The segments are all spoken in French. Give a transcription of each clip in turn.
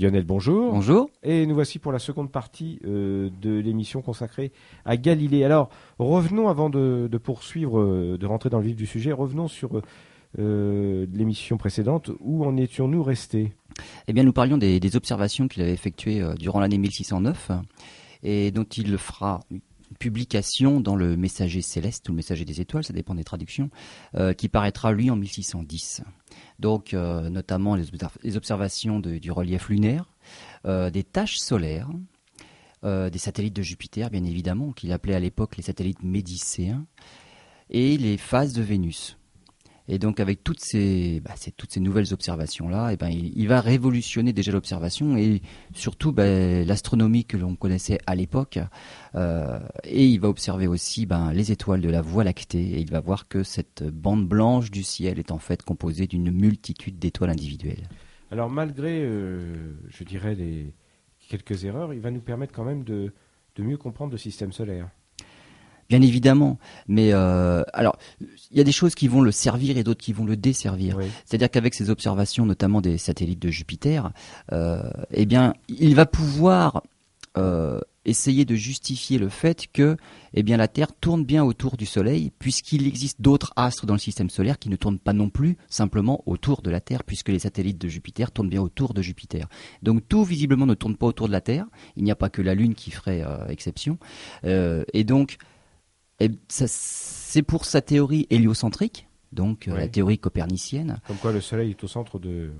Lionel, bonjour. Bonjour. Et nous voici pour la seconde partie euh, de l'émission consacrée à Galilée. Alors, revenons avant de, poursuivre, euh, de rentrer dans le vif du sujet, revenons sur euh, l'émission précédente. Où en étions-nous restés? Eh bien, nous parlions des, observations qu'il avait effectuées durant l'année 1609 et dont il fera publication dans le Messager céleste ou le Messager des étoiles, ça dépend des traductions, qui paraîtra lui en 1610 donc euh, notamment les, observations du relief lunaire, euh, des taches solaires, euh, des satellites de Jupiter, bien évidemment, qu'il appelait à l'époque les satellites médicéens, et les phases de Vénus. Et donc avec toutes ces, bah, toutes ces nouvelles observations-là, eh ben, il, va révolutionner déjà l'observation et surtout ben, l'astronomie que l'on connaissait à l'époque. Euh, et il va observer aussi ben, les étoiles de la Voie lactée et il va voir que cette bande blanche du ciel est en fait composée d'une multitude d'étoiles individuelles. Alors malgré, euh, je dirais, les quelques erreurs, il va nous permettre quand même de mieux comprendre le système solaire. Bien évidemment, mais euh, alors il y a des choses qui vont le servir et d'autres qui vont le desservir. C'est-à-dire qu'avec ces observations, notamment des satellites de Jupiter, euh, eh bien, il va pouvoir euh, essayer de justifier le fait que, eh bien, la Terre tourne bien autour du Soleil, puisqu'il existe d'autres astres dans le système solaire qui ne tournent pas non plus simplement autour de la Terre, puisque les satellites de Jupiter tournent bien autour de Jupiter. Donc tout visiblement ne tourne pas autour de la Terre. Il n'y a pas que la Lune qui ferait exception. et donc c'est pour sa théorie héliocentrique, donc euh, la théorie copernicienne. Comme quoi le Soleil est au centre de... Euh,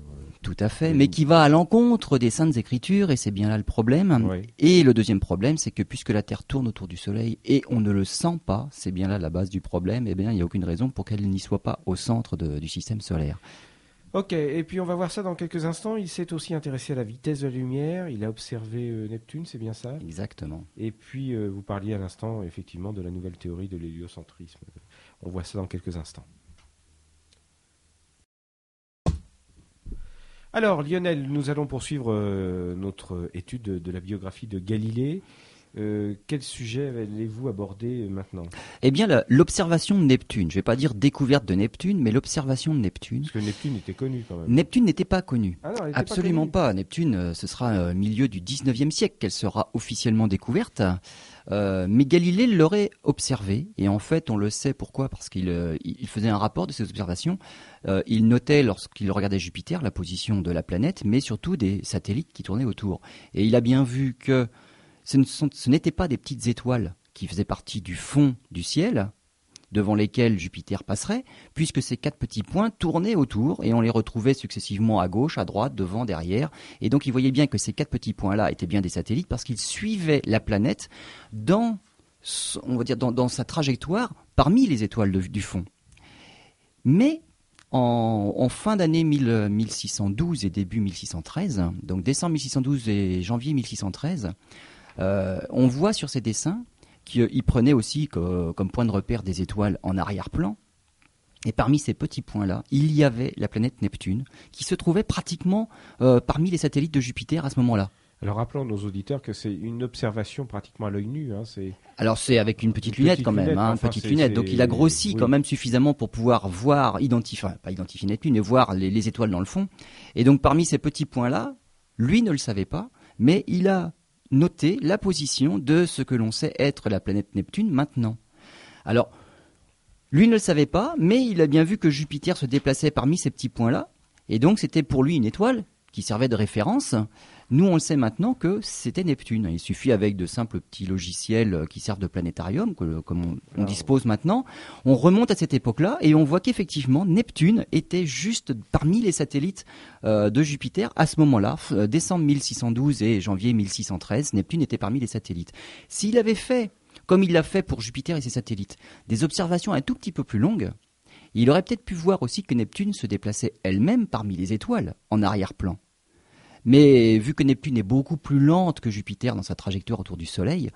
Tout à fait, mais qui va à l'encontre des saintes écritures, et c'est bien là le problème. Et le deuxième problème, c'est que puisque la Terre tourne autour du Soleil et on ne le sent pas, c'est bien là la base du problème, et eh bien il n'y a aucune raison pour qu'elle n'y soit pas au centre du système solaire. Ok, et puis on va voir ça dans quelques instants. Il s'est aussi intéressé à la vitesse de la lumière. Il a observé euh, Neptune, c'est bien ça? Exactement. Et puis euh, vous parliez à l'instant effectivement de la nouvelle théorie de l'héliocentrisme. On voit ça dans quelques instants. Alors Lionel, nous allons poursuivre euh, notre étude de la biographie de Galilée. Euh, quel sujet allez-vous aborder maintenant? Eh bien, l'observation de Neptune. Je ne vais pas dire découverte de Neptune, mais l'observation de Neptune. Parce que Neptune était connu quand même. Neptune n'était pas connue. Ah Absolument pas, Neptune, euh, ce sera au euh, milieu du 19e siècle qu'elle sera officiellement découverte. mais Galilée l'aurait observée, et en fait, on le sait pourquoi, parce qu'il faisait un rapport de ses observations. il notait, lorsqu'il regardait Jupiter, la position de la planète, mais surtout des satellites qui tournaient autour. Et il a bien vu que ce n'étaient pas des petites étoiles qui faisaient partie du fond du ciel, devant lesquelles Jupiter passerait, puisque ces quatre petits points tournaient autour et on les retrouvait successivement à gauche, à droite, devant, derrière. Et donc il voyait bien que ces quatre petits points-là étaient bien des satellites parce qu'ils suivaient la planète dans, sa trajectoire parmi les étoiles du fond. Mais en, fin d'année 1612 et début 1613, donc décembre 1612 et janvier 1613, euh, on voit sur ces dessins qu'il euh, prenait aussi comme point de repère des étoiles en arrière-plan. Et parmi ces petits points-là, il y avait la planète Neptune, qui se trouvait pratiquement euh, parmi les satellites de Jupiter à ce moment-là. Alors rappelons nos auditeurs que c'est une observation pratiquement à l'œil nu. Hein, Alors c'est avec une petite lunette quand même, hein, petite lunette. Donc il a grossi quand même suffisamment pour pouvoir voir, identifier, pas identifier Neptune, mais voir les étoiles dans le fond. Et donc parmi ces petits points-là, lui ne le savait pas, mais il a noter la position de ce que l'on sait être la planète Neptune maintenant. Alors, lui ne le savait pas, mais il a bien vu que Jupiter se déplaçait parmi ces petits points-là, et donc c'était pour lui une étoile qui servait de référence. Nous, on le sait maintenant que c'était Neptune. Il suffit avec de simples petits logiciels qui servent de planétarium, comme on, dispose maintenant. On remonte à cette époque-là et on voit qu'effectivement, Neptune était juste parmi les satellites euh, de Jupiter à ce moment-là, euh, décembre 1612 et janvier 1613. Neptune était parmi les satellites. S'il avait fait, comme il l'a fait pour Jupiter et ses satellites, des observations un tout petit peu plus longues, il aurait peut-être pu voir aussi que Neptune se déplaçait elle-même parmi les étoiles, en arrière-plan. Mais vu que Neptune est beaucoup plus lente que Jupiter dans sa trajectoire autour du Soleil,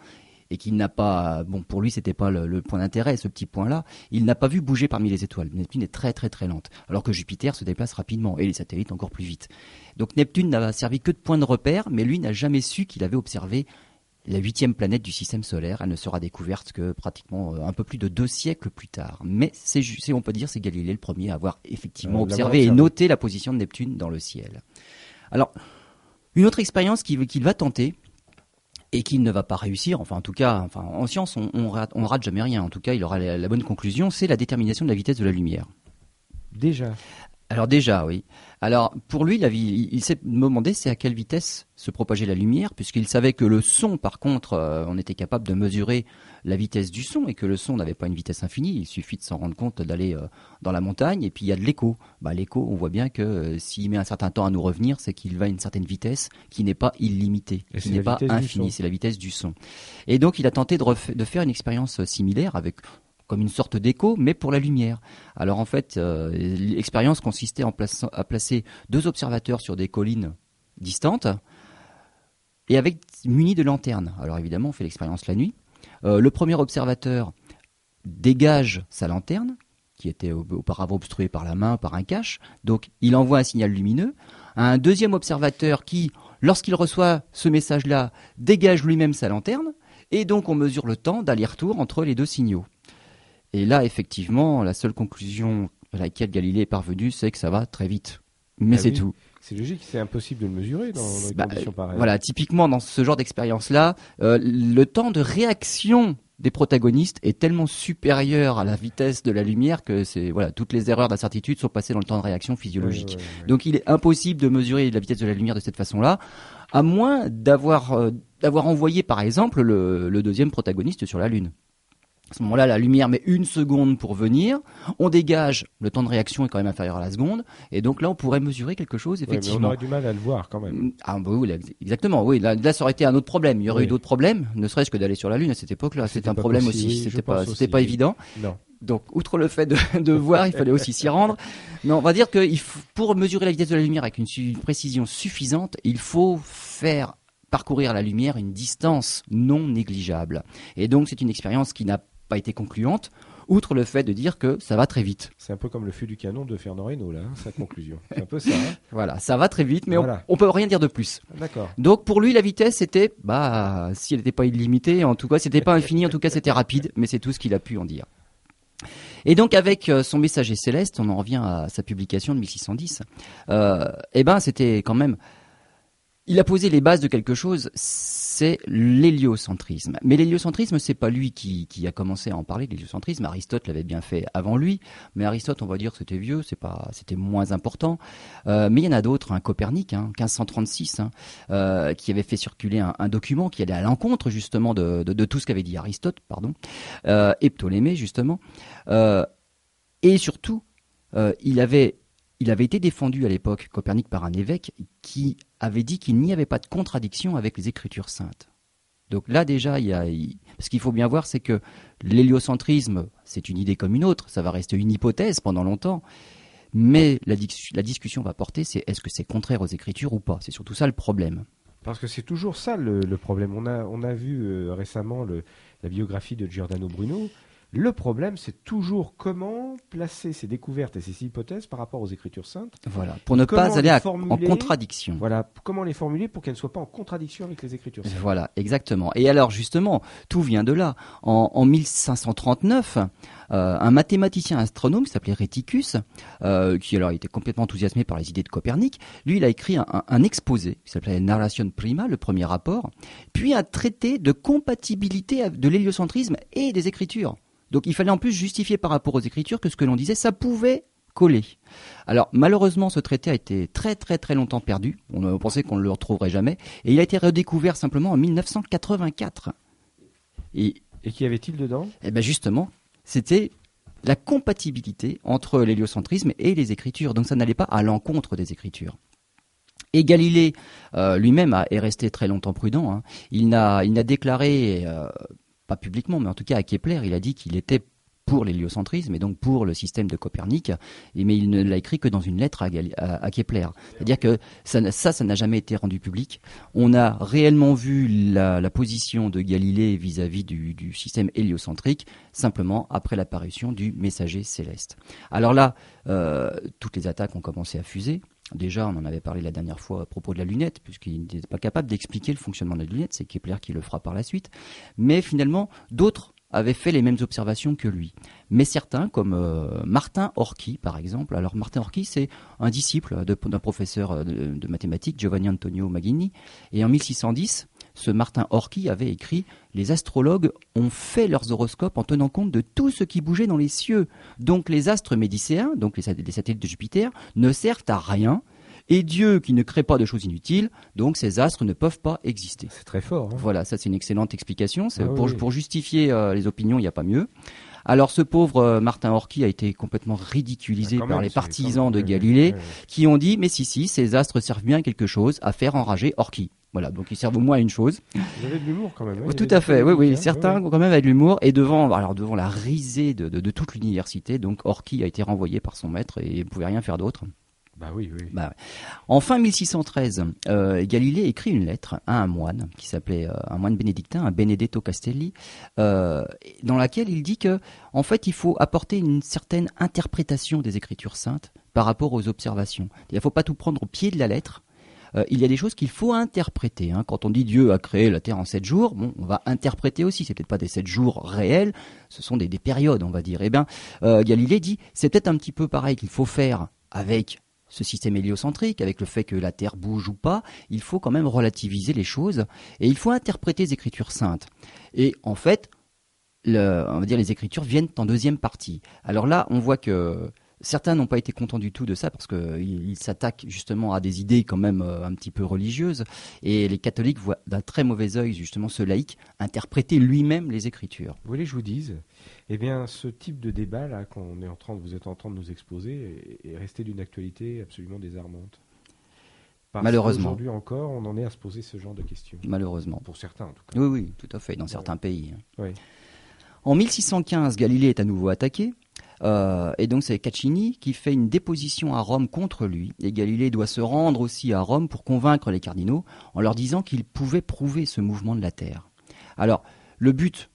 et qu'il n'a pas, bon, pour lui, c'était pas le, point d'intérêt, ce petit point-là, il n'a pas vu bouger parmi les étoiles. Neptune est très, très, très lente, alors que Jupiter se déplace rapidement, et les satellites encore plus vite. Donc Neptune n'a servi que de point de repère, mais lui n'a jamais su qu'il avait observé la huitième planète du système solaire. Elle ne sera découverte que pratiquement euh, un peu plus de deux siècles plus tard. Mais c'est, on peut dire, c'est Galilée le premier à avoir effectivement euh, observé et noté la position de Neptune dans le ciel. Alors, Une autre expérience qu'il va tenter, et qu'il ne va pas réussir, enfin en tout cas, enfin, en science on, rate, rate jamais rien, en tout cas il aura la bonne conclusion, c'est la détermination de la vitesse de la lumière. Déjà alors déjà, oui. Alors pour lui, la vie, il, s'est demandé c'est à quelle vitesse se propageait la lumière, puisqu'il savait que le son, par contre, euh, on était capable de mesurer la vitesse du son et que le son n'avait pas une vitesse infinie. Il suffit de s'en rendre compte d'aller euh, dans la montagne et puis il y a de l'écho. Bah, l'écho, on voit bien que euh, s'il met un certain temps à nous revenir, c'est qu'il va à une certaine vitesse qui n'est pas illimitée, qui n'est pas infinie. C'est la vitesse du son. Et donc il a tenté de, de faire une expérience similaire avec comme une sorte d'écho, mais pour la lumière. Alors en fait, euh, l'expérience consistait en à placer deux observateurs sur des collines distantes et avec munis de lanternes. Alors évidemment, on fait l'expérience la nuit. Euh, le premier observateur dégage sa lanterne, qui était auparavant obstruée par la main, par un cache. Donc il envoie un signal lumineux. Un deuxième observateur qui, lorsqu'il reçoit ce message-là, dégage lui-même sa lanterne. Et donc on mesure le temps d'aller-retour entre les deux signaux. Et là, effectivement, la seule conclusion à laquelle Galilée est parvenu, c'est que ça va très vite. Mais ah c'est tout. C'est logique, c'est impossible de le mesurer dans, des bah, conditions pareilles. Voilà, typiquement dans ce genre d'expérience-là, euh, le temps de réaction des protagonistes est tellement supérieur à la vitesse de la lumière que c'est voilà toutes les erreurs d'incertitude sont passées dans le temps de réaction physiologique. Donc il est impossible de mesurer la vitesse de la lumière de cette façon-là, à moins d'avoir euh, d'avoir envoyé par exemple le deuxième protagoniste sur la Lune. À ce moment-là, la lumière met une seconde pour venir. On dégage, le temps de réaction est quand même inférieur à la seconde. Et donc là, on pourrait mesurer quelque chose, effectivement. mais on aurait du mal à le voir quand même. Ah, bah oui, exactement. Oui, là, ça aurait été un autre problème. Il y aurait eu d'autres problèmes, ne serait-ce que d'aller sur la Lune à cette époque-là. C'était un problème aussi. c'était pas, c'était pas évident. Non. Donc, outre le fait de, de voir, il fallait aussi s'y rendre. Mais on va dire que pour mesurer la vitesse de la lumière avec une, une précision suffisante, il faut faire parcourir la lumière une distance non négligeable. Et donc, c'est une expérience qui n'a pas été concluante, outre le fait de dire que ça va très vite. C'est un peu comme le feu du canon de Fernand Reynaud, là, hein, sa conclusion. C'est un peu ça. Hein. voilà, ça va très vite, mais on, ne peut rien dire de plus. D'accord. Donc pour lui, la vitesse, c'était, bah, si elle n'était pas illimitée, en tout cas, c'était pas infini, en tout cas, c'était rapide, mais c'est tout ce qu'il a pu en dire. Et donc avec euh, son messager céleste, on en revient à sa publication de 1610. Euh, eh ben, c'était quand même il a posé les bases de quelque chose, c'est l'héliocentrisme. Mais l'héliocentrisme, c'est pas lui qui, a commencé à en parler. L'héliocentrisme, Aristote l'avait bien fait avant lui, mais Aristote, on va dire, c'était vieux, c'est pas, c'était moins important. Euh, mais il y en a d'autres, un Copernic, hein, 1536, hein, euh, qui avait fait circuler un, document qui allait à l'encontre justement de, tout ce qu'avait dit Aristote, pardon, euh, et Ptolémée justement. et surtout, il avait il avait été défendu à l'époque, Copernic, par un évêque qui avait dit qu'il n'y avait pas de contradiction avec les Écritures saintes. Donc là déjà, il y a, ce qu'il faut bien voir, c'est que l'héliocentrisme, c'est une idée comme une autre, ça va rester une hypothèse pendant longtemps, mais la, discussion va porter, c'est est-ce que c'est contraire aux Écritures ou pas? C'est surtout ça le problème. Parce que c'est toujours ça le, problème. On a, vu euh, récemment la biographie de Giordano Bruno. Le problème, c'est toujours comment placer ces découvertes et ces hypothèses par rapport aux Écritures saintes. Voilà, pour ne pas aller en contradiction. Voilà, comment les formuler pour qu'elles ne soient pas en contradiction avec les Écritures saintes. Voilà, exactement. Et alors, justement, tout vient de là. En, 1539, euh, un mathématicien astronome qui s'appelait Réticus, euh, qui alors était complètement enthousiasmé par les idées de Copernic, lui, il a écrit un, un exposé qui s'appelait Narration Prima, le premier rapport, puis un traité de compatibilité de l'héliocentrisme et des Écritures. Donc il fallait en plus justifier par rapport aux Écritures que ce que l'on disait, ça pouvait coller. Alors malheureusement, ce traité a été très très très longtemps perdu. On pensait qu'on ne le retrouverait jamais, et il a été redécouvert simplement en 1984. Et, et qu'y avait-il dedans? Eh bien justement, c'était la compatibilité entre l'héliocentrisme et les Écritures. Donc ça n'allait pas à l'encontre des Écritures. Et Galilée euh, lui-même est resté très longtemps prudent. Hein. Il n'a déclaré euh, pas publiquement, mais en tout cas à Kepler, il a dit qu'il était pour l'héliocentrisme et donc pour le système de Copernic, mais il ne l'a écrit que dans une lettre à, Kepler. C'est-à-dire que ça, ça, n'a jamais été rendu public. On a réellement vu la, position de Galilée vis-à-vis du, système héliocentrique simplement après l'apparition du messager céleste. Alors là, euh, toutes les attaques ont commencé à fuser. Déjà, on en avait parlé la dernière fois à propos de la lunette, puisqu'il n'était pas capable d'expliquer le fonctionnement de la lunette, c'est Kepler qui le fera par la suite. Mais finalement, d'autres avaient fait les mêmes observations que lui. Mais certains, comme euh, Martin Horky, par exemple, alors Martin Horky, c'est un disciple d'un professeur euh, de, mathématiques, Giovanni Antonio Maghini, et en 1610, ce Martin Horky avait écrit Les astrologues ont fait leurs horoscopes en tenant compte de tout ce qui bougeait dans les cieux. Donc les astres médicéens, donc les satellites de Jupiter, ne servent à rien et Dieu qui ne crée pas de choses inutiles, donc ces astres ne peuvent pas exister. C'est très fort. Hein. Voilà, ça c'est une excellente explication. Ah pour, justifier euh, les opinions, il n'y a pas mieux. Alors ce pauvre euh, Martin Horky a été complètement ridiculisé ah, par les partisans de Galilée qui ont dit mais si si ces astres servent bien à quelque chose à faire enrager Horky. Voilà, donc ils servent au moins à une chose. Vous avez de l'humour quand même. Hein. Tout à fait, oui, oui. Certains ont quand même avec de l'humour. Et devant, alors devant la risée de, de, de toute l'université, donc Horky a été renvoyé par son maître et ne pouvait rien faire d'autre. Bah oui, oui. Bah, en fin 1613, euh, Galilée écrit une lettre à un moine qui s'appelait euh, un moine bénédictin, un Benedetto Castelli, euh, dans laquelle il dit que, en fait, il faut apporter une certaine interprétation des Écritures saintes par rapport aux observations. Il ne faut pas tout prendre au pied de la lettre. Il y a des choses qu'il faut interpréter. Hein. Quand on dit Dieu a créé la terre en sept jours, on va interpréter aussi. C'est peut-être pas des sept jours réels, ce sont des, des périodes, on va dire. Eh bien, Galilée dit, c'est peut-être un petit peu pareil qu'il faut faire avec ce système héliocentrique, avec le fait que la Terre bouge ou pas, il faut quand même relativiser les choses et il faut interpréter les Écritures saintes. Et en fait, les Écritures viennent en deuxième partie. Alors là, on voit que Certains n'ont pas été contents du tout de ça parce qu'ils s'attaquent justement à des idées quand même euh, un petit peu religieuses. Et les catholiques voient d'un très mauvais œil justement ce laïc interpréter lui-même les Écritures. Vous voulez que je vous dise Eh bien, ce type de débat là qu'on est en train, vous êtes en train de nous exposer, est, resté d'une actualité absolument désarmante. Malheureusement. Aujourd'hui encore, on en est à se poser ce genre de questions. Malheureusement. Pour certains, en tout cas. Oui, oui, tout à fait, dans certains pays. En 1615, Galilée est à nouveau attaqué. Euh, et donc c'est Caccini qui fait une déposition à Rome contre lui. Et Galilée doit se rendre aussi à Rome pour convaincre les cardinaux en leur disant qu'il pouvait prouver ce mouvement de la Terre. Alors le but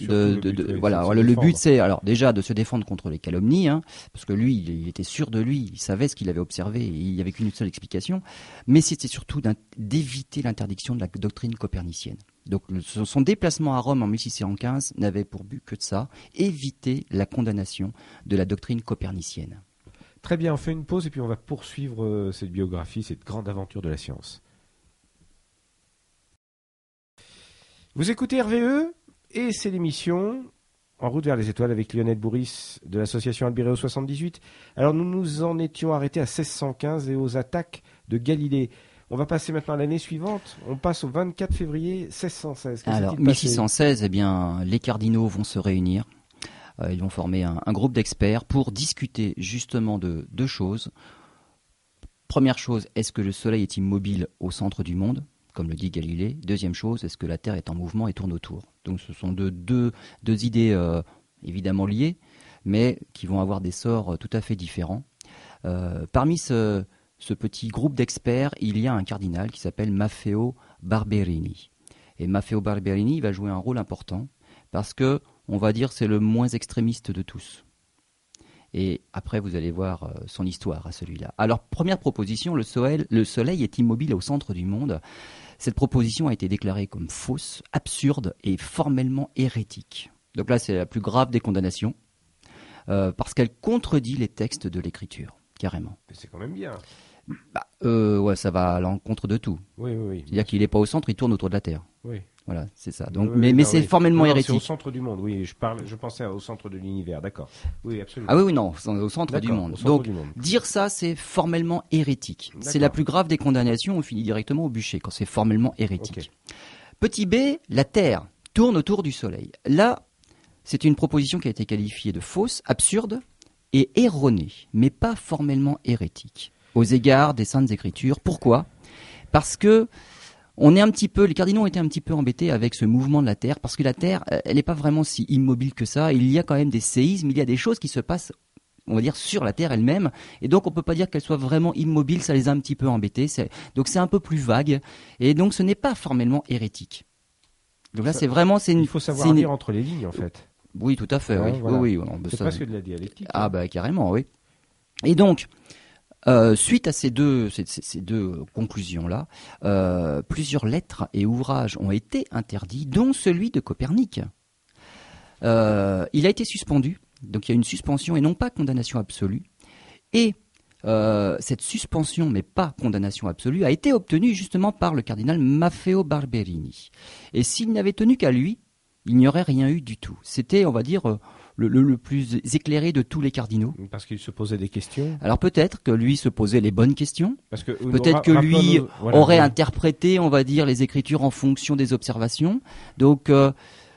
de, voilà, le, but c'est alors déjà de se défendre contre les calomnies, hein, parce que lui, il, était sûr de lui, il savait ce qu'il avait observé, et il n'y avait qu'une seule explication. Mais c'était surtout d'éviter l'interdiction de la doctrine copernicienne. Donc son déplacement à Rome en 1615 n'avait pour but que de ça, éviter la condamnation de la doctrine copernicienne. Très bien, on fait une pause et puis on va poursuivre euh, cette biographie, cette grande aventure de la science. Vous écoutez RVE et c'est l'émission En route vers les étoiles avec Lionel Bourris de l'association Albireo 78. Alors nous nous en étions arrêtés à 1615 et aux attaques de Galilée. On va passer maintenant à l'année suivante. On passe au 24 février 1616. Alors, 1616, eh bien, les cardinaux vont se réunir. Euh, ils vont former un, groupe d'experts pour discuter justement de deux choses. Première chose, est-ce que le Soleil est immobile au centre du monde, comme le dit Galilée Deuxième chose, est-ce que la Terre est en mouvement et tourne autour? Donc, ce sont deux, idées euh, évidemment liées, mais qui vont avoir des sorts tout à fait différents. Euh, parmi ce, petit groupe d'experts, il y a un cardinal qui s'appelle Maffeo Barberini. Et Maffeo Barberini va jouer un rôle important parce que, on va dire, c'est le moins extrémiste de tous. Et après, vous allez voir euh, son histoire à celui-là. Alors, première proposition, le soleil est immobile au centre du monde. Cette proposition a été déclarée comme fausse, absurde et formellement hérétique. Donc là, c'est la plus grave des condamnations, euh, parce qu'elle contredit les textes de l'Écriture, carrément. c'est quand même bien. Bah, euh, ouais, ça va à l'encontre de tout. Oui, oui, oui. C'est-à-dire qu'il n'est pas au centre, il tourne autour de la Terre. Oui. Voilà, c'est ça. Donc, mais, mais c'est formellement hérétique. C'est au centre du monde. Oui, je parle, je pensais au centre de l'univers. D'accord. Oui, absolument. Ah oui, oui, non, au centre du monde. Donc, dire ça, c'est formellement hérétique. C'est la plus grave des condamnations. On finit directement au bûcher quand c'est formellement hérétique. Petit b, la Terre tourne autour du Soleil. Là, c'est une proposition qui a été qualifiée de fausse, absurde et erronée, mais pas formellement hérétique aux égards des saintes écritures. Pourquoi? Parce que on est un petit peu, les cardinaux ont été un petit peu embêtés avec ce mouvement de la Terre, parce que la Terre, euh, elle n'est pas vraiment si immobile que ça. Il y a quand même des séismes, il y a des choses qui se passent, on va dire, sur la Terre elle-même, et donc on peut pas dire qu'elle soit vraiment immobile. Ça les a un petit peu embêtés. Donc c'est un peu plus vague, et donc ce n'est pas formellement hérétique. Donc là, c'est vraiment, c'est Il faut savoir lire entre les lignes, en fait. Oui, tout à fait. oui, oui, oui, C'est presque de la dialectique. Ah bah carrément, oui. Et donc, euh, suite à ces deux, ces, deux conclusions-là, euh, plusieurs lettres et ouvrages ont été interdits, dont celui de Copernic. euh, il a été suspendu. Donc il y a une suspension et non pas condamnation absolue. Et cette suspension, mais pas condamnation absolue, a été obtenue justement par le cardinal Maffeo Barberini. Et s'il n'avait tenu qu'à lui, il n'y aurait rien eu du tout. C'était, on va dire, euh, le, plus éclairé de tous les cardinaux. Parce qu'il se posait des questions. Alors peut-être que lui se posait les bonnes questions. Parce que peut-être que lui aurait interprété, on va dire, les écritures en fonction des observations. Donc euh,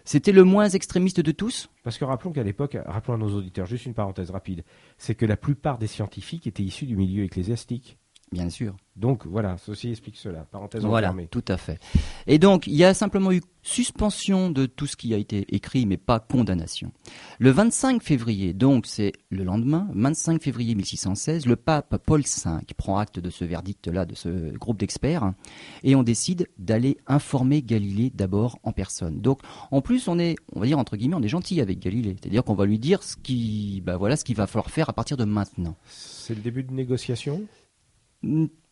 c'était le moins extrémiste de tous. Parce que rappelons qu'à l'époque, rappelons à nos auditeurs, juste une parenthèse rapide, c'est que la plupart des scientifiques étaient issus du milieu ecclésiastique. Bien sûr. Donc voilà, ceci explique cela. Parenthèse voilà, tout à fait. Et donc il y a simplement eu suspension de tout ce qui a été écrit, mais pas condamnation. Le 25 février, donc c'est le lendemain, 25 février 1616, le pape Paul V prend acte de ce verdict-là, de ce groupe d'experts, et on décide d'aller informer Galilée d'abord en personne. Donc en plus on est, on va dire entre guillemets, on est gentil avec Galilée, c'est-à-dire qu'on va lui dire ce qui, bah voilà, ce qu'il va falloir faire à partir de maintenant. C'est le début de négociation?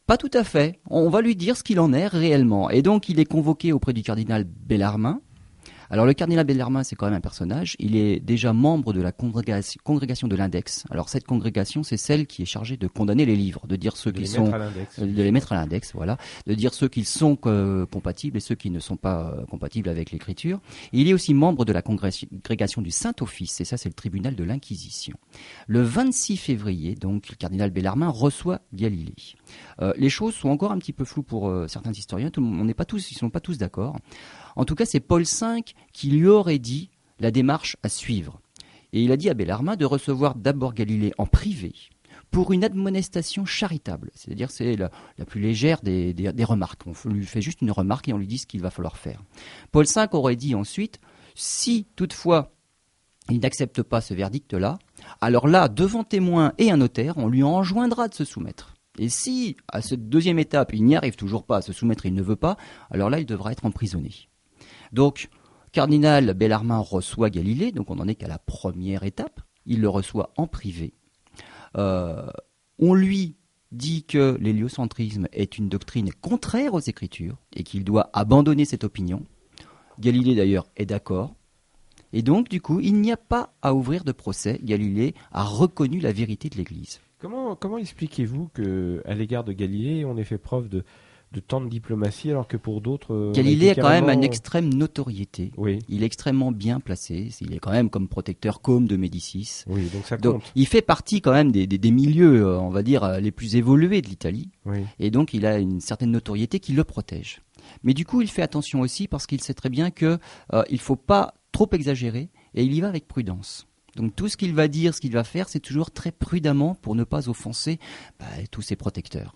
Pas tout à fait. On va lui dire ce qu'il en est réellement. Et donc, il est convoqué auprès du cardinal Bellarmin, alors le cardinal Bellarmin, c'est quand même un personnage. Il est déjà membre de la congrégation, de l'index. Alors cette congrégation, c'est celle qui est chargée de condamner les livres, de dire ceux qui sont, de les mettre à l'index, voilà, de dire ceux qui sont euh, compatibles et ceux qui ne sont pas euh, compatibles avec l'écriture. Il est aussi membre de la congrégation du Saint-Office, et ça c'est le tribunal de l'Inquisition. Le 26 février, donc, le cardinal Bellarmin reçoit Galilée. Euh, les choses sont encore un petit peu floues pour certains historiens. Tout, on n'est pas tous, ils sont pas tous d'accord. En tout cas, c'est Paul V qui lui aurait dit la démarche à suivre. Et il a dit à Bellarmin de recevoir d'abord Galilée en privé pour une admonestation charitable. C'est-à-dire c'est la, plus légère des, remarques. On lui fait juste une remarque et on lui dit ce qu'il va falloir faire. Paul V aurait dit ensuite, si toutefois il n'accepte pas ce verdict-là, alors là, devant témoin et un notaire, on lui enjoindra de se soumettre. Et si, à cette deuxième étape, il n'y arrive toujours pas à se soumettre, il ne veut pas, alors là, il devra être emprisonné. Donc, cardinal Bellarmin reçoit Galilée, donc on n'en est qu'à la première étape. Il le reçoit en privé. Euh, on lui dit que l'héliocentrisme est une doctrine contraire aux Écritures et qu'il doit abandonner cette opinion. Galilée d'ailleurs est d'accord. Et donc, du coup, il n'y a pas à ouvrir de procès. Galilée a reconnu la vérité de l'Église. Comment, comment expliquez-vous qu'à l'égard de Galilée, on ait fait preuve de, de tant de diplomatie alors que pour d'autres. Euh, Galilée a quand même une extrême notoriété. Oui. Il est extrêmement bien placé. Il est quand même comme protecteur comme de Médicis. Oui, donc ça compte. il fait partie quand même des, des, milieux, euh, on va dire, euh, les plus évolués de l'Italie. Oui. Et donc il a une certaine notoriété qui le protège. Mais du coup, il fait attention aussi parce qu'il sait très bien que euh, il faut pas trop exagérer et il y va avec prudence. Donc tout ce qu'il va dire, ce qu'il va faire, c'est toujours très prudemment pour ne pas offenser bah, tous ses protecteurs.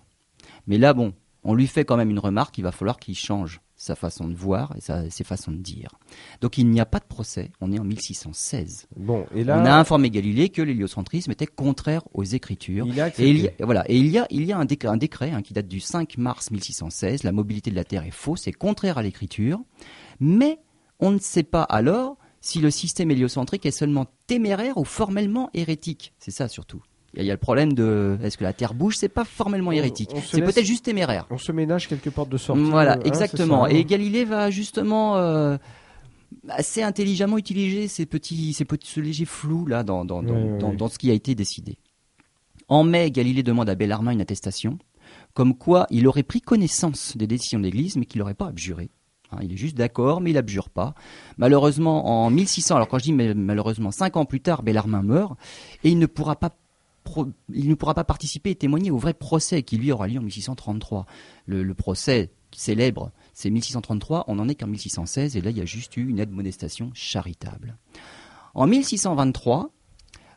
Mais là, bon, on lui fait quand même une remarque, il va falloir qu'il change sa façon de voir et ses façons de dire. Donc il n'y a pas de procès, on est en 1616. Bon, et là... On a informé Galilée que l'héliocentrisme était contraire aux Écritures. et il y a, voilà, et il y a, il y a un décret, un décret hein, qui date du 5 mars 1616, la mobilité de la Terre est fausse, c'est contraire à l'Écriture, mais on ne sait pas alors si le système héliocentrique est seulement téméraire ou formellement hérétique. C'est ça surtout. Il y, a le problème de est-ce que la Terre bouge? C'est pas formellement hérétique. C'est peut-être juste téméraire. On se ménage quelques portes de sortie. Voilà, hein, exactement. Et Galilée va justement euh, assez intelligemment utiliser ces petits, ces petits, ce léger flou là dans dans, dans, ce qui a été décidé. En mai, Galilée demande à Bellarmin une attestation, comme quoi il aurait pris connaissance des décisions de l'Église, mais qu'il n'aurait pas abjuré. Hein, il est juste d'accord, mais il abjure pas. Malheureusement, en 1600, alors quand je dis malheureusement, cinq ans plus tard, Bellarmin meurt et il ne pourra pas il ne pourra pas participer et témoigner au vrai procès qui lui aura lieu en 1633. Le, procès célèbre, c'est 1633, on n'en est qu'en 1616 et là il y a juste eu une admonestation charitable. En 1623,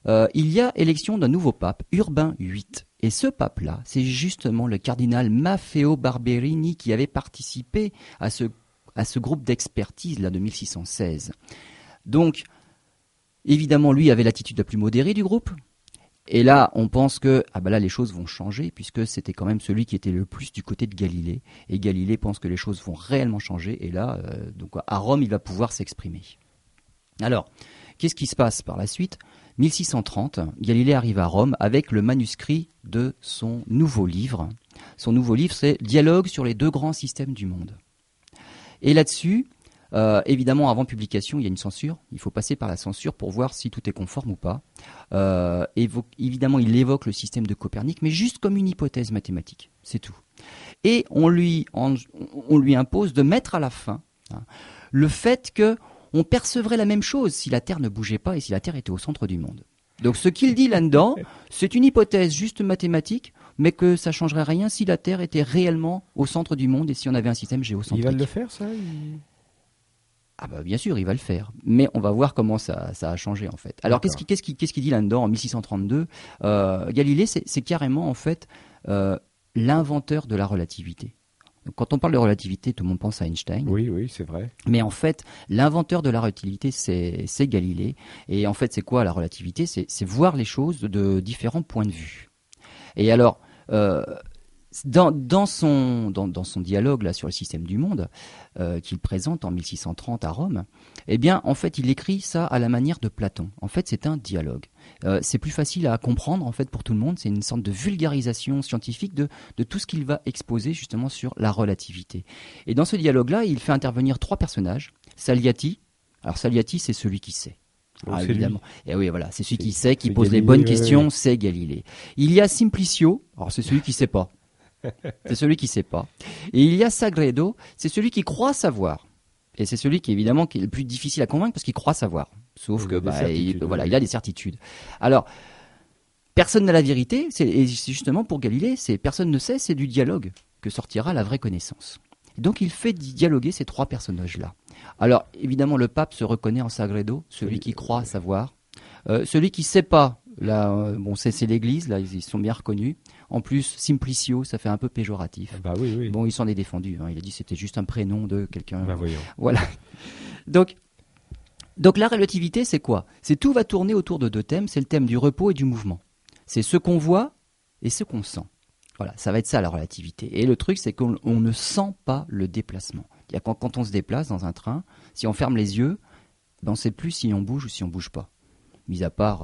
euh, il y a élection d'un nouveau pape, Urbain VIII. Et ce pape-là, c'est justement le cardinal Maffeo Barberini qui avait participé à ce, à ce groupe d'expertise là de 1616. Donc, évidemment, lui avait l'attitude la plus modérée du groupe. Et là, on pense que ah bah là les choses vont changer puisque c'était quand même celui qui était le plus du côté de Galilée et Galilée pense que les choses vont réellement changer et là euh, donc à Rome il va pouvoir s'exprimer. Alors, qu'est-ce qui se passe par la suite? 1630, Galilée arrive à Rome avec le manuscrit de son nouveau livre. Son nouveau livre c'est Dialogue sur les deux grands systèmes du monde. Et là-dessus, Euh, évidemment, avant publication, il y a une censure. Il faut passer par la censure pour voir si tout est conforme ou pas. Euh, évidemment, il évoque le système de Copernic, mais juste comme une hypothèse mathématique. C'est tout. Et on lui, on, lui impose de mettre à la fin hein, le fait que on percevrait la même chose si la Terre ne bougeait pas et si la Terre était au centre du monde. Donc ce qu'il dit là-dedans, c'est une hypothèse juste mathématique, mais que ça changerait rien si la Terre était réellement au centre du monde et si on avait un système géocentrique. Il va le faire, ça Ah bah bien sûr, il va le faire. Mais on va voir comment ça, a changé en fait. Alors qu'est-ce qu'il dit là-dedans en 1632 euh, Galilée, c'est carrément en fait euh, l'inventeur de la relativité. Quand on parle de relativité, tout le monde pense à Einstein. Oui, oui, c'est vrai. Mais en fait, l'inventeur de la relativité, c'est Galilée. Et en fait, c'est quoi la relativité? C'est voir les choses de différents points de vue. Et alors, euh, dans, son, dans, son dialogue là sur le système du monde euh, qu'il présente en 1630 à Rome, eh bien, en fait, il écrit ça à la manière de Platon. En fait, c'est un dialogue. Euh, c'est plus facile à comprendre en fait pour tout le monde. C'est une sorte de vulgarisation scientifique de, de tout ce qu'il va exposer justement sur la relativité. Et dans ce dialogue-là, il fait intervenir trois personnages. Saliati. Alors Saliati, c'est celui qui sait. Ah, évidemment. Et oui, voilà, c'est celui qui sait, qui pose les bonnes questions, c'est Galilée. Il y a Simplicio, alors c'est celui qui sait pas. c'est celui qui sait pas. Et il y a Sagredo, c'est celui qui croit savoir. Et c'est celui qui évidemment qui est le plus difficile à convaincre parce qu'il croit savoir. Sauf que bah, il, voilà, il a des certitudes. Alors personne n'a la vérité. Et c'est justement pour Galilée, c'est personne ne sait, c'est du dialogue que sortira la vraie connaissance. Donc il fait dialoguer ces trois personnages-là. Alors évidemment, le pape se reconnaît en Sagredo, celui qui croit savoir. Euh, celui qui sait pas, là, euh, bon, c'est l'Église, là, ils, sont bien reconnus. En plus, Simplicio, ça fait un peu péjoratif. Bah oui, oui. Bon, il s'en est défendu. Hein. Il a dit c'était juste un prénom de quelqu'un. Bah voyons. Voilà. Donc, donc la relativité, c'est quoi? C'est tout va tourner autour de deux thèmes. C'est le thème du repos et du mouvement. C'est ce qu'on voit et ce qu'on sent. Voilà, ça va être ça la relativité. Et le truc, c'est qu'on ne sent pas le déplacement. Quand, quand, on se déplace dans un train, si on ferme les yeux, ben on ne sait plus si on bouge ou si on bouge pas. Mis à part.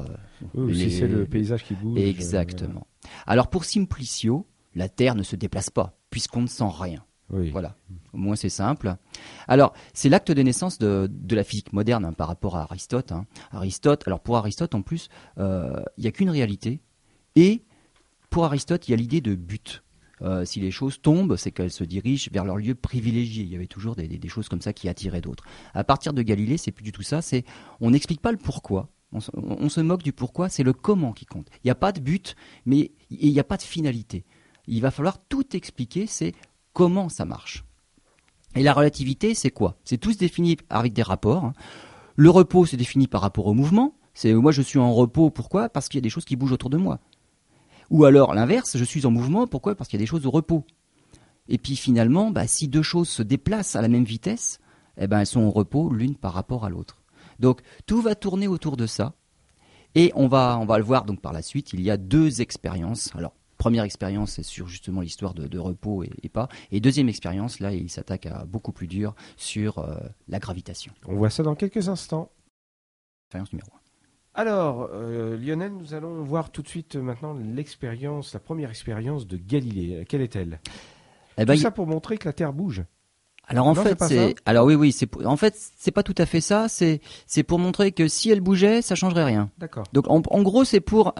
Euh, si c'est le paysage qui bouge. Exactement. Alors pour Simplicio, la Terre ne se déplace pas, puisqu'on ne sent rien. Voilà. Au moins c'est simple. Alors c'est l'acte de naissance de, la physique moderne hein, par rapport à Aristote. Hein. Aristote. Alors pour Aristote en plus, euh, il n'y a qu'une réalité. Et pour Aristote, il y a l'idée de but. Euh, si les choses tombent, c'est qu'elles se dirigent vers leur lieu privilégié. Il y avait toujours des, choses comme ça qui attiraient d'autres. À partir de Galilée, c'est plus du tout ça. C'est on n'explique pas le pourquoi. On se, moque du pourquoi. C'est le comment qui compte. Il n'y a pas de but, mais il n'y a pas de finalité. Il va falloir tout expliquer. C'est comment ça marche. Et la relativité, c'est quoi? C'est tout se défini avec des rapports. Hein. Le repos se définit par rapport au mouvement. C'est moi je suis en repos, pourquoi? Parce qu'il y a des choses qui bougent autour de moi. Ou alors l'inverse, je suis en mouvement, pourquoi? Parce qu'il y a des choses au repos. Et puis finalement, bah, si deux choses se déplacent à la même vitesse, eh ben, elles sont au repos l'une par rapport à l'autre. Donc tout va tourner autour de ça. Et on va, on va le voir donc par la suite, il y a deux expériences. Alors, première expérience, c'est sur justement l'histoire de, repos et, pas. Et deuxième expérience, là, il s'attaque à beaucoup plus dur sur euh, la gravitation. On voit ça dans quelques instants. Expérience numéro 1. Alors, euh, Lionel, nous allons voir tout de suite euh, maintenant l'expérience, la première expérience de Galilée. Quelle est-elle? Eh ben, Tout ça pour montrer que la Terre bouge. Alors en fait, c'est alors oui oui, c'est en fait c'est pas tout à fait ça. C'est c'est pour montrer que si elle bougeait, ça changerait rien. D'accord. Donc en, gros, c'est pour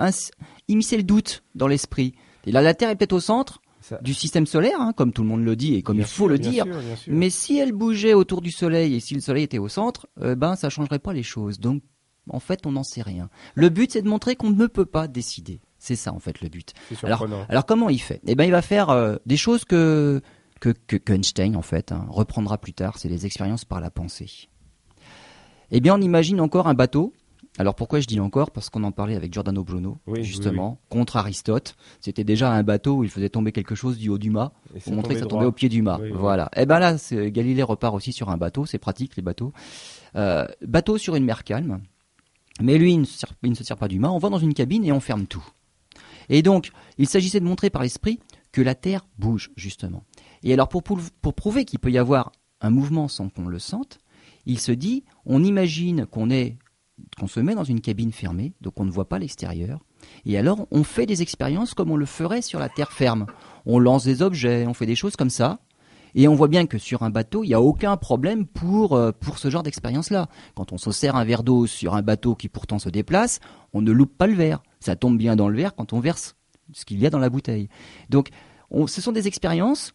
immiscer le doute dans l'esprit. Et là, la Terre est peut-être au centre du système solaire, hein, comme tout le monde le dit et comme il faut le dire. Mais si elle bougeait autour du Soleil et si le Soleil était au centre, euh, ben ça changerait pas les choses. Donc en fait, on n'en sait rien. Le but, c'est de montrer qu'on ne peut pas décider. C'est ça, en fait, le but. Alors, alors, comment il fait? Eh ben, il va faire euh, des choses que que, que, Einstein, en fait, hein, reprendra plus tard. C'est les expériences par la pensée. Eh bien, on imagine encore un bateau. Alors pourquoi je dis encore? Parce qu'on en parlait avec Giordano Bruno, justement, contre Aristote. C'était déjà un bateau où il faisait tomber quelque chose du haut du mât, pour montrer que ça tombait au pied du mât. voilà. Et eh ben là, Galilée repart aussi sur un bateau, c'est pratique les bateaux. Euh, bateau sur une mer calme, mais lui, il ne, se sert, pas du mât. On va dans une cabine et on ferme tout. Et donc, il s'agissait de montrer par l'esprit que la Terre bouge, justement. Et alors, pour, prouver qu'il peut y avoir un mouvement sans qu'on le sente, il se dit, on imagine qu'on est qu'on se met dans une cabine fermée, donc on ne voit pas l'extérieur, et alors on fait des expériences comme on le ferait sur la terre ferme. On lance des objets, on fait des choses comme ça, Et on voit bien que sur un bateau, il n'y a aucun problème pour, euh, pour ce genre d'expérience-là. Quand on se sert un verre d'eau sur un bateau qui pourtant se déplace, on ne loupe pas le verre. Ça tombe bien dans le verre quand on verse ce qu'il y a dans la bouteille. Donc, ce sont des expériences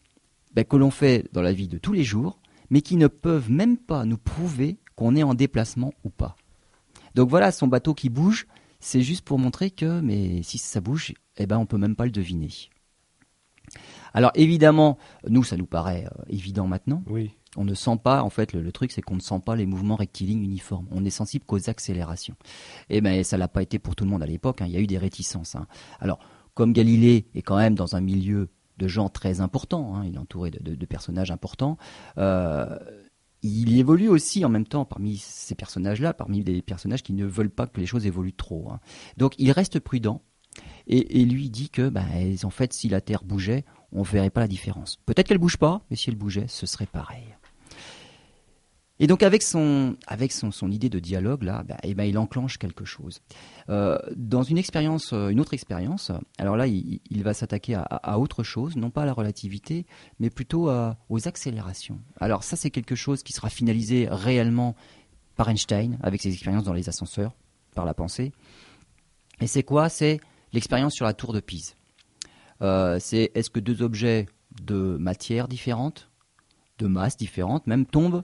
ben, que l'on fait dans la vie de tous les jours, mais qui ne peuvent même pas nous prouver qu'on est en déplacement ou pas. Donc voilà, son bateau qui bouge, c'est juste pour montrer que, mais si ça bouge, eh ben on peut même pas le deviner. Alors évidemment, nous, ça nous paraît euh, évident maintenant. Oui. On ne sent pas, en fait, le, truc, c'est qu'on ne sent pas les mouvements rectilignes uniformes. On est sensible qu'aux accélérations. Et eh ben, ça l'a pas été pour tout le monde à l'époque. Hein. Il y a eu des réticences. Hein. Alors, comme Galilée est quand même dans un milieu de gens très importants, hein, il est entouré de, personnages importants. Euh, il évolue aussi en même temps parmi ces personnages-là, parmi des personnages qui ne veulent pas que les choses évoluent trop. Donc, il reste prudent et, lui dit que, bah, en fait, si la Terre bougeait, on ne verrait pas la différence. Peut-être qu'elle bouge pas, mais si elle bougeait, ce serait pareil. Et donc avec son, avec son, son idée de dialogue là, bah, eh ben, il enclenche quelque chose. Euh, dans une expérience, euh, une autre expérience, alors là il, va s'attaquer à, autre chose, non pas à la relativité, mais plutôt aux accélérations. Alors ça c'est quelque chose qui sera finalisé réellement par Einstein avec ses expériences dans les ascenseurs, par la pensée. Et c'est quoi? C'est l'expérience sur la tour de Pise. Euh, c'est est-ce que deux objets de matière différente, de masse différente, même tombent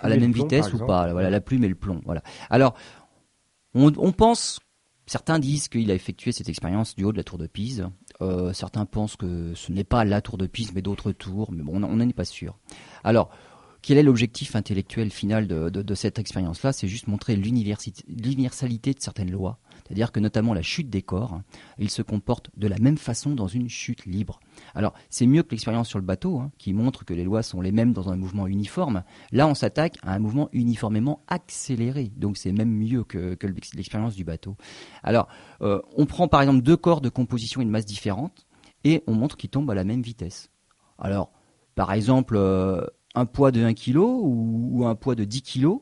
à la même vitesse ou pas Voilà, la plume et le plomb. Voilà. Alors, on, pense, certains disent qu'il a effectué cette expérience du haut de la tour de Pise. Euh, certains pensent que ce n'est pas la tour de Pise, mais d'autres tours. Mais bon, on n'en est pas sûr. Alors, quel est l'objectif intellectuel final de cette expérience-là? C'est juste montrer l'universalité de certaines lois c'est-à-dire que notamment la chute des corps, ils se comportent de la même façon dans une chute libre. Alors c'est mieux que l'expérience sur le bateau, hein, qui montre que les lois sont les mêmes dans un mouvement uniforme. Là on s'attaque à un mouvement uniformément accéléré, donc c'est même mieux que, l'expérience du bateau. Alors euh, on prend par exemple deux corps de composition et de masse différentes, et on montre qu'ils tombent à la même vitesse. Alors par exemple euh, un poids de 1 kg ou, un poids de 10 kg,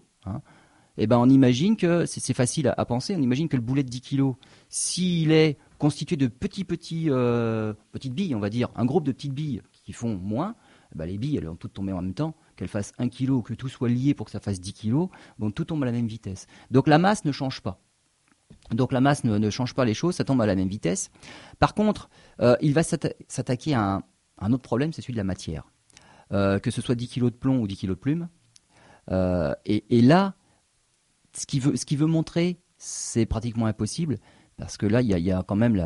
eh ben on imagine que c'est facile à, penser. On imagine que le boulet de 10 kg, s'il est constitué de petits petits euh, petites billes, on va dire, un groupe de petites billes qui font moins, eh ben les billes elles vont toutes tomber en même temps, qu'elles fassent 1 kg ou que tout soit lié pour que ça fasse 10 kg, bon tout tombe à la même vitesse. Donc la masse ne change pas. Donc la masse ne, change pas les choses, ça tombe à la même vitesse. Par contre, euh, il va s'attaquer à un, autre problème, c'est celui de la matière. Euh, que ce soit 10 kg de plomb ou 10 kg de plume. et, là, ce qu'il veut, montrer, c'est pratiquement impossible, parce que là, il y a, quand même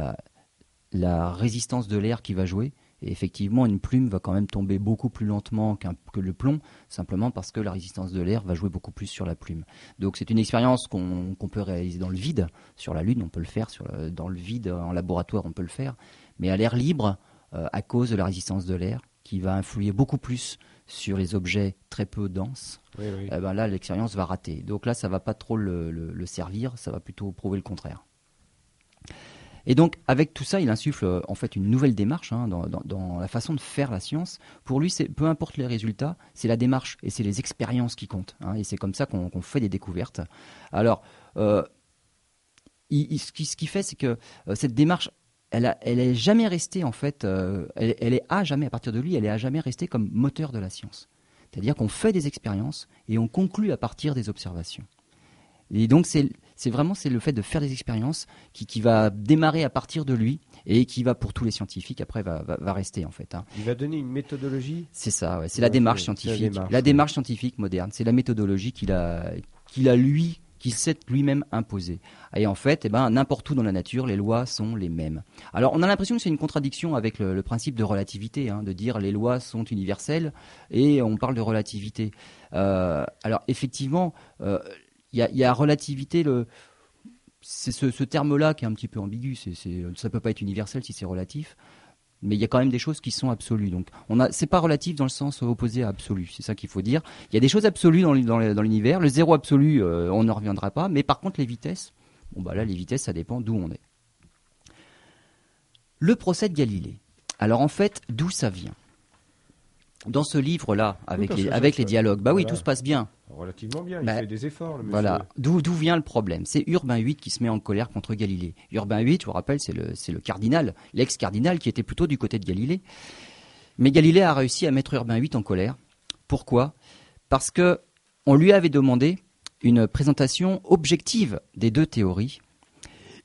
la, résistance de l'air qui va jouer. Et effectivement, une plume va quand même tomber beaucoup plus lentement que le plomb, simplement parce que la résistance de l'air va jouer beaucoup plus sur la plume. Donc c'est une expérience qu'on peut réaliser dans le vide. Sur la Lune, on peut le faire. Dans le vide, en laboratoire, on peut le faire. Mais à l'air libre, euh, à cause de la résistance de l'air, qui va influer beaucoup plus sur les objets très peu denses, eh ben là l'expérience va rater. Donc là, ça va pas trop le, servir, ça va plutôt prouver le contraire. Et donc, avec tout ça, il insuffle euh, en fait une nouvelle démarche hein, dans, la façon de faire la science. Pour lui, c'est peu importe les résultats, c'est la démarche et c'est les expériences qui comptent. Hein, et c'est comme ça qu'on fait des découvertes. Alors, euh, ce qu'il fait, c'est que euh, cette démarche elle, est jamais restée en fait, euh, elle, est à jamais à partir de lui, elle est à jamais restée comme moteur de la science. C'est-à-dire qu'on fait des expériences et on conclut à partir des observations. Et donc c'est vraiment c'est le fait de faire des expériences qui, va démarrer à partir de lui et qui va pour tous les scientifiques après va, rester en fait. Hein. Il va donner une méthodologie. C'est ça, c'est la démarche scientifique, la démarche, scientifique moderne. C'est la méthodologie qu'il a qu'il a lui qui s'est lui-même imposé. Et en fait, eh ben, n'importe où dans la nature, les lois sont les mêmes. Alors, on a l'impression que c'est une contradiction avec le, principe de relativité, hein, de dire les lois sont universelles et on parle de relativité. Euh, alors, effectivement, euh, il y, a, relativité. C'est ce, terme-là qui est un petit peu ambigu. Ça peut pas être universel si c'est relatif mais il y a quand même des choses qui sont absolues. Donc, on a, c'est pas relatif dans le sens opposé à absolu. C'est ça qu'il faut dire. Il y a des choses absolues dans, dans, l'univers. Le zéro absolu, euh, on ne reviendra pas. Mais par contre, les vitesses, bon bah là, les vitesses, ça dépend d'où on est. Le procès de Galilée. Alors en fait, d'où ça vient? Dans ce livre-là, avec, les, avec les dialogues, bah oui, tout se passe bien. Relativement bien, il bah, fait des efforts. Le monsieur. Voilà, d'où vient le problème? C'est Urbain VIII qui se met en colère contre Galilée. Urbain VIII, je vous rappelle, c'est le, le cardinal, l'ex-cardinal qui était plutôt du côté de Galilée. Mais Galilée a réussi à mettre Urbain VIII en colère. Pourquoi? Parce que on lui avait demandé une présentation objective des deux théories.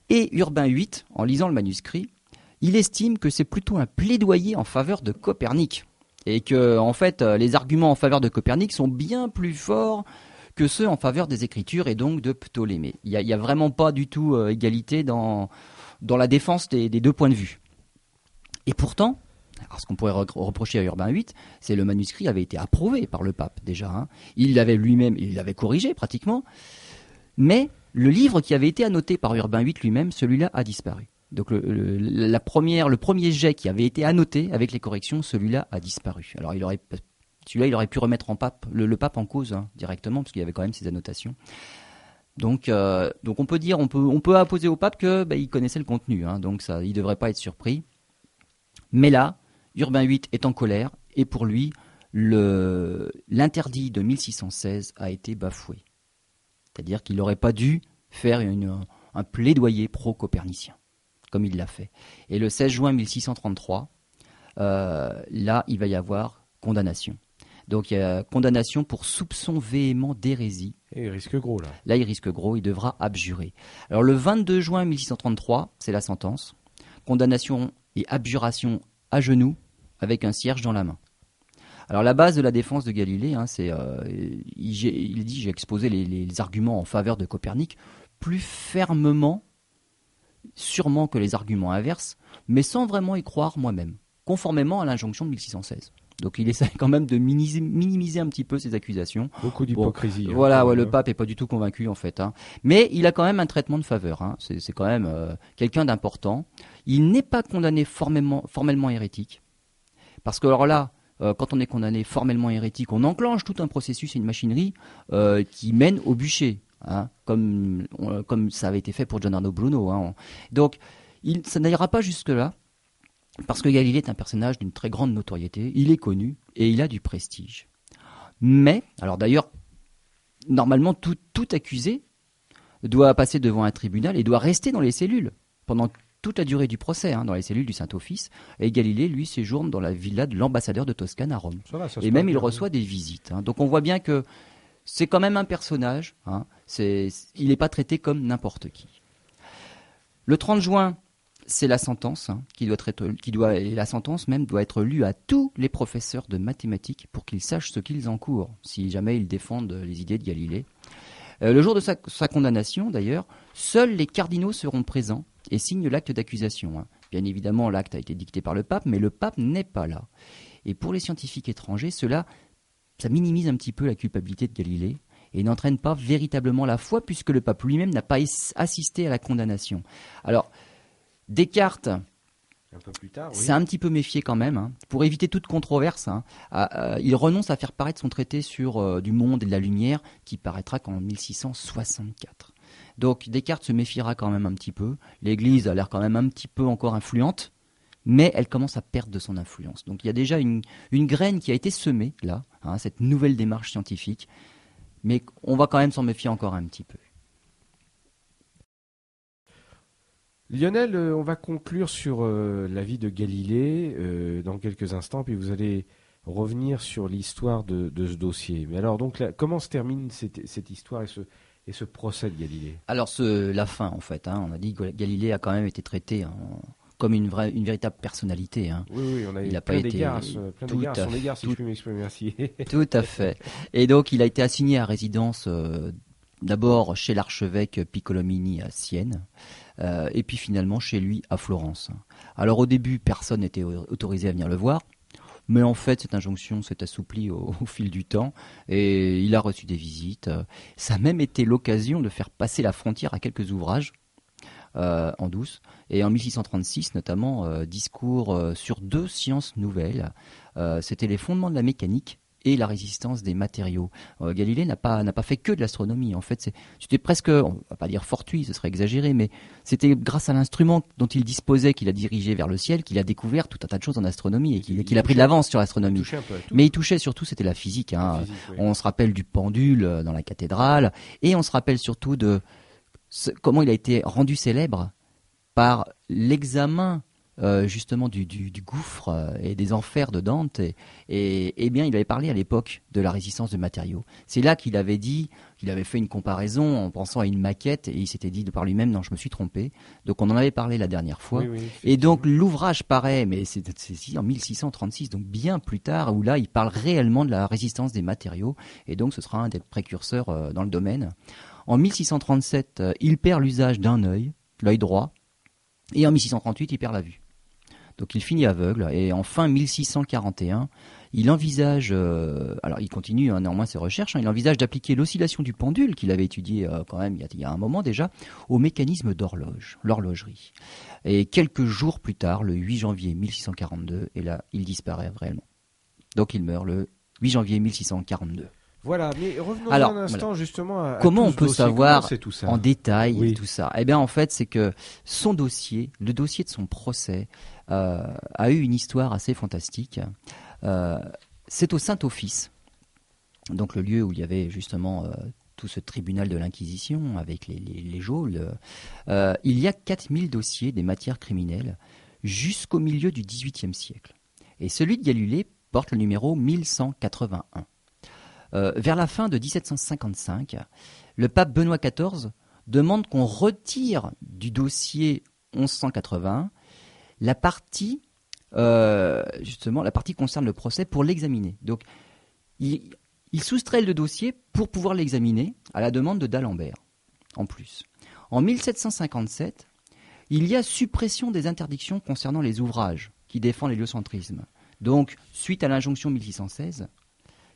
Et Urbain VIII, en lisant le manuscrit, il estime que c'est plutôt un plaidoyer en faveur de Copernic. Et que, en fait, les arguments en faveur de Copernic sont bien plus forts que ceux en faveur des Écritures et donc de Ptolémée. Il n'y a, vraiment pas du tout euh, égalité dans, la défense des, deux points de vue. Et pourtant, ce qu'on pourrait reprocher à Urbain VIII, c'est le manuscrit avait été approuvé par le pape déjà. Hein. Il l'avait lui-même, il l'avait corrigé pratiquement. Mais le livre qui avait été annoté par Urbain VIII lui-même, celui-là a disparu. Donc le, la première, le premier jet qui avait été annoté avec les corrections, celui-là a disparu. Alors il aurait celui-là, il aurait pu remettre en pape, le, pape en cause hein, directement, parce qu'il y avait quand même ses annotations. Donc, euh, on peut dire, on peut, on peut apposer au pape que bah, il connaissait le contenu, hein, donc ça, il devrait pas être surpris. Mais là, Urbain VIII est en colère et pour lui, l'interdit de 1616 a été bafoué. C'est-à-dire qu'il n'aurait pas dû faire un plaidoyer pro-copernicien, comme il l'a fait. Et le 16 juin 1633, euh, là, il va y avoir condamnation. Donc il y a condamnation pour soupçon véhément d'hérésie. Et il risque gros là. Là, il risque gros, il devra abjurer. Alors le 22 juin 1633, c'est la sentence. Condamnation et abjuration à genoux avec un cierge dans la main. Alors la base de la défense de Galilée, hein, c'est euh, il, dit j'ai exposé les, arguments en faveur de Copernic plus fermement, sûrement que les arguments inverses, mais sans vraiment y croire moi-même, conformément à l'injonction de 1616. Donc il essaie quand même de minimiser, un petit peu ses accusations. Beaucoup d'hypocrisie. Hein, voilà, le pape est pas du tout convaincu en fait. Hein. Mais il a quand même un traitement de faveur. Hein. C'est quand même euh, quelqu'un d'important. Il n'est pas condamné formellement, formellement hérétique. Parce que alors là, euh, quand on est condamné formellement hérétique, on enclenche tout un processus et une machinerie euh, qui mène au bûcher. Comme, comme ça avait été fait pour Giordano Bruno. Donc, il, ça n'ira pas jusque-là. Parce que Galilée est un personnage d'une très grande notoriété, il est connu et il a du prestige. Mais, alors d'ailleurs, normalement, tout, accusé doit passer devant un tribunal et doit rester dans les cellules pendant toute la durée du procès, hein, dans les cellules du Saint-Office. Et Galilée, lui, séjourne dans la villa de l'ambassadeur de Toscane à Rome. et même, il reçoit des visites. Hein. Donc on voit bien que c'est quand même un personnage. Hein. il n'est pas traité comme n'importe qui. Le 30 juin c'est la sentence hein, qui doit être, et la sentence même doit être lue à tous les professeurs de mathématiques pour qu'ils sachent ce qu'ils encourent, si jamais ils défendent les idées de Galilée. Euh, le jour de sa, condamnation, d'ailleurs, seuls les cardinaux seront présents et signent l'acte d'accusation. Hein. Bien évidemment, l'acte a été dicté par le pape, mais le pape n'est pas là. Et pour les scientifiques étrangers, cela, ça minimise un petit peu la culpabilité de Galilée et n'entraîne pas véritablement la foi puisque le pape lui-même n'a pas assisté à la condamnation. Alors, Descartes, C'est un petit peu méfié quand même. Hein. Pour éviter toute controverse, hein, il renonce à faire paraître son traité sur euh, du monde et de la lumière qui paraîtra qu'en 1664. Donc Descartes se méfiera quand même un petit peu. L'Église a l'air quand même un petit peu encore influente, mais elle commence à perdre de son influence. Donc il y a déjà une, graine qui a été semée là, hein, cette nouvelle démarche scientifique, mais on va quand même s'en méfier encore un petit peu. Lionel, euh, on va conclure sur euh, la vie de Galilée euh, dans quelques instants, puis vous allez revenir sur l'histoire de, ce dossier. Mais alors, donc, comment se termine cette, histoire et ce, et ce procès de Galilée? Alors, ce, la fin, en fait. Hein. on a dit que Galilée a quand même été traité comme une, vraie, une véritable personnalité. Hein. Oui, oui, on a il a plein d'égards plein d'égards son égard, si je puis m'exprimer ainsi. tout à fait. Et donc, il a été assigné à résidence d'abord chez l'archevêque Piccolomini à Sienne. Euh, et puis finalement chez lui à Florence. Alors au début, personne n'était autorisé à venir le voir. Mais en fait, cette injonction s'est assouplie au, fil du temps et il a reçu des visites. Ça a même été l'occasion de faire passer la frontière à quelques ouvrages euh, en douce. Et en 1636, notamment, euh, discours sur deux sciences nouvelles. C'était les fondements de la mécanique et la résistance des matériaux. Euh, Galilée n'a pas, n'a pas fait que de l'astronomie. En fait, c'était presque, on va pas dire fortuit, ce serait exagéré, mais c'était grâce à l'instrument dont il disposait, qu'il a dirigé vers le ciel, qu'il a découvert tout un tas de choses en astronomie et qu'il a pris de l'avance sur l'astronomie. Mais il touchait surtout, c'était la physique. Hein. On se rappelle du pendule euh, dans la cathédrale et on se rappelle surtout de comment il a été rendu célèbre par l'examen euh, justement du, gouffre euh, et des enfers de Dante, et, et, bien il avait parlé à l'époque de la résistance de matériaux. C'est là qu'il avait dit, qu'il avait fait une comparaison en pensant à une maquette, et il s'était dit de par lui-même, non, je me suis trompé. Donc on en avait parlé la dernière fois. et donc l'ouvrage paraît, mais c'est en 1636, donc bien plus tard, où là il parle réellement de la résistance des matériaux, et donc ce sera un des précurseurs euh, dans le domaine. En 1637, il perd l'usage d'un œil, l'œil droit, et en 1638, il perd la vue. Donc il finit aveugle et en fin 1641, il envisage, euh, alors il continue hein, néanmoins ses recherches, hein, il envisage d'appliquer l'oscillation du pendule qu'il avait étudié euh, quand même il y, a, un moment déjà au mécanisme d'horloge, l'horlogerie. Et quelques jours plus tard, le 8 janvier 1642, et là il disparaît réellement. Donc il meurt le 8 janvier 1642. Voilà, mais revenons un instant justement à, comment on peut savoir tout ça en détail tout ça? Eh bien, en fait, c'est que son dossier, le dossier de son procès, euh, a eu une histoire assez fantastique. Euh, c'est au Saint-Office, donc le lieu où il y avait justement euh, tout ce tribunal de l'Inquisition avec les, les, geôles. il y a 4000 dossiers des matières criminelles jusqu'au milieu du XVIIIe siècle. Et celui de Galilée porte le numéro 1181. Vers la fin de 1755, le pape Benoît XIV demande qu'on retire du dossier 1181 la partie, euh, justement, la partie concerne le procès pour l'examiner. Donc, il, soustrait le dossier pour pouvoir l'examiner à la demande de d'Alembert, en plus. En 1757, il y a suppression des interdictions concernant les ouvrages qui défendent l'héliocentrisme. Donc, suite à l'injonction 1616,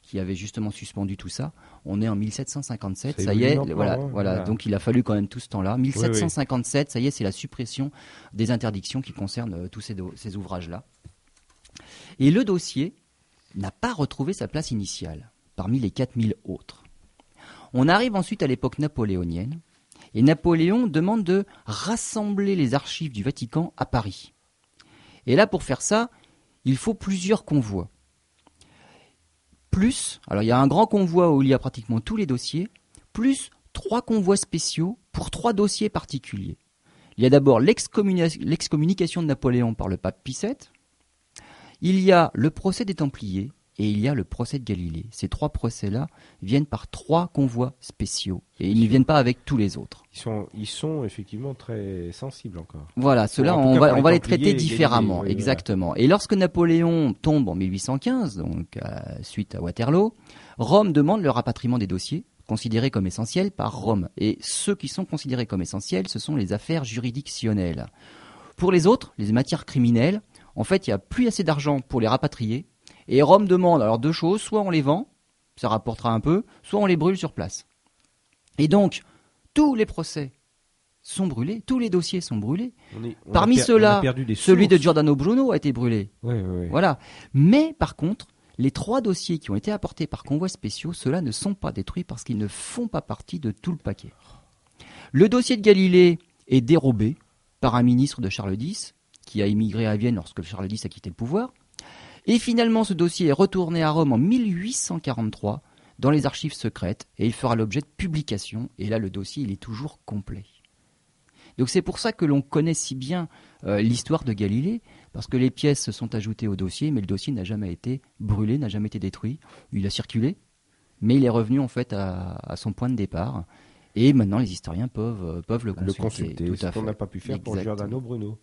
qui avait justement suspendu tout ça. On est en 1757, ça, y est, voilà, hein, voilà, Donc il a fallu quand même tout ce temps-là. 1757, ça y est, c'est la suppression des interdictions qui concernent euh, tous ces, ouvrages-là. Et le dossier n'a pas retrouvé sa place initiale parmi les 4000 autres. On arrive ensuite à l'époque napoléonienne et Napoléon demande de rassembler les archives du Vatican à Paris. Et là, pour faire ça, il faut plusieurs convois plus, alors il y a un grand convoi où il y a pratiquement tous les dossiers, plus trois convois spéciaux pour trois dossiers particuliers. Il y a d'abord l'excommunication de Napoléon par le pape Pie VII, il y a le procès des Templiers, et il y a le procès de Galilée. Ces trois procès-là viennent par trois convois spéciaux et ils ne viennent pas avec tous les autres. Ils sont, ils sont effectivement très sensibles encore. Voilà, ceux-là, on va, on va les traiter différemment, exactement. Et lorsque Napoléon tombe en 1815, donc euh, suite à Waterloo, Rome demande le rapatriement des dossiers considérés comme essentiels par Rome. Et ceux qui sont considérés comme essentiels, ce sont les affaires juridictionnelles. Pour les autres, les matières criminelles, en fait, il n'y a plus assez d'argent pour les rapatrier et Rome demande alors deux choses, soit on les vend, ça rapportera un peu, soit on les brûle sur place. Et donc, tous les procès sont brûlés, tous les dossiers sont brûlés. Parmi ceux-là, celui de Giordano Bruno a été brûlé. Voilà. Mais par contre, les trois dossiers qui ont été apportés par convois spéciaux, ceux-là ne sont pas détruits parce qu'ils ne font pas partie de tout le paquet. Le dossier de Galilée est dérobé par un ministre de Charles X qui a immigré à Vienne lorsque Charles X a quitté le pouvoir. Et finalement, ce dossier est retourné à Rome en 1843 dans les archives secrètes et il fera l'objet de publication. Et là, le dossier, il est toujours complet. Donc c'est pour ça que l'on connaît si bien euh, l'histoire de Galilée, parce que les pièces se sont ajoutées au dossier, mais le dossier n'a jamais été brûlé, n'a jamais été détruit. Il a circulé, mais il est revenu en fait à, son point de départ. Et maintenant, les historiens peuvent, euh, peuvent le consulter. Le consulter, ce qu'on n'a pas pu faire pour Giordano Bruno.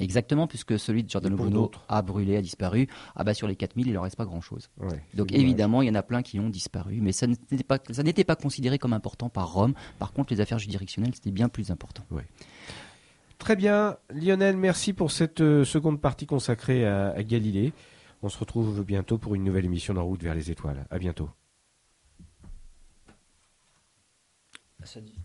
Exactement, puisque celui de Giordano Bruno a brûlé, a disparu. Ah bah sur les 4000, il ne reste pas grand-chose. Donc évidemment, il y en a plein qui ont disparu, mais ça n'était pas, ça n'était pas considéré comme important par Rome. Par contre, les affaires juridictionnelles, c'était bien plus important. Très bien, Lionel, merci pour cette euh, seconde partie consacrée à, Galilée. On se retrouve bientôt pour une nouvelle émission d'En route vers les étoiles. À bientôt. Ça dit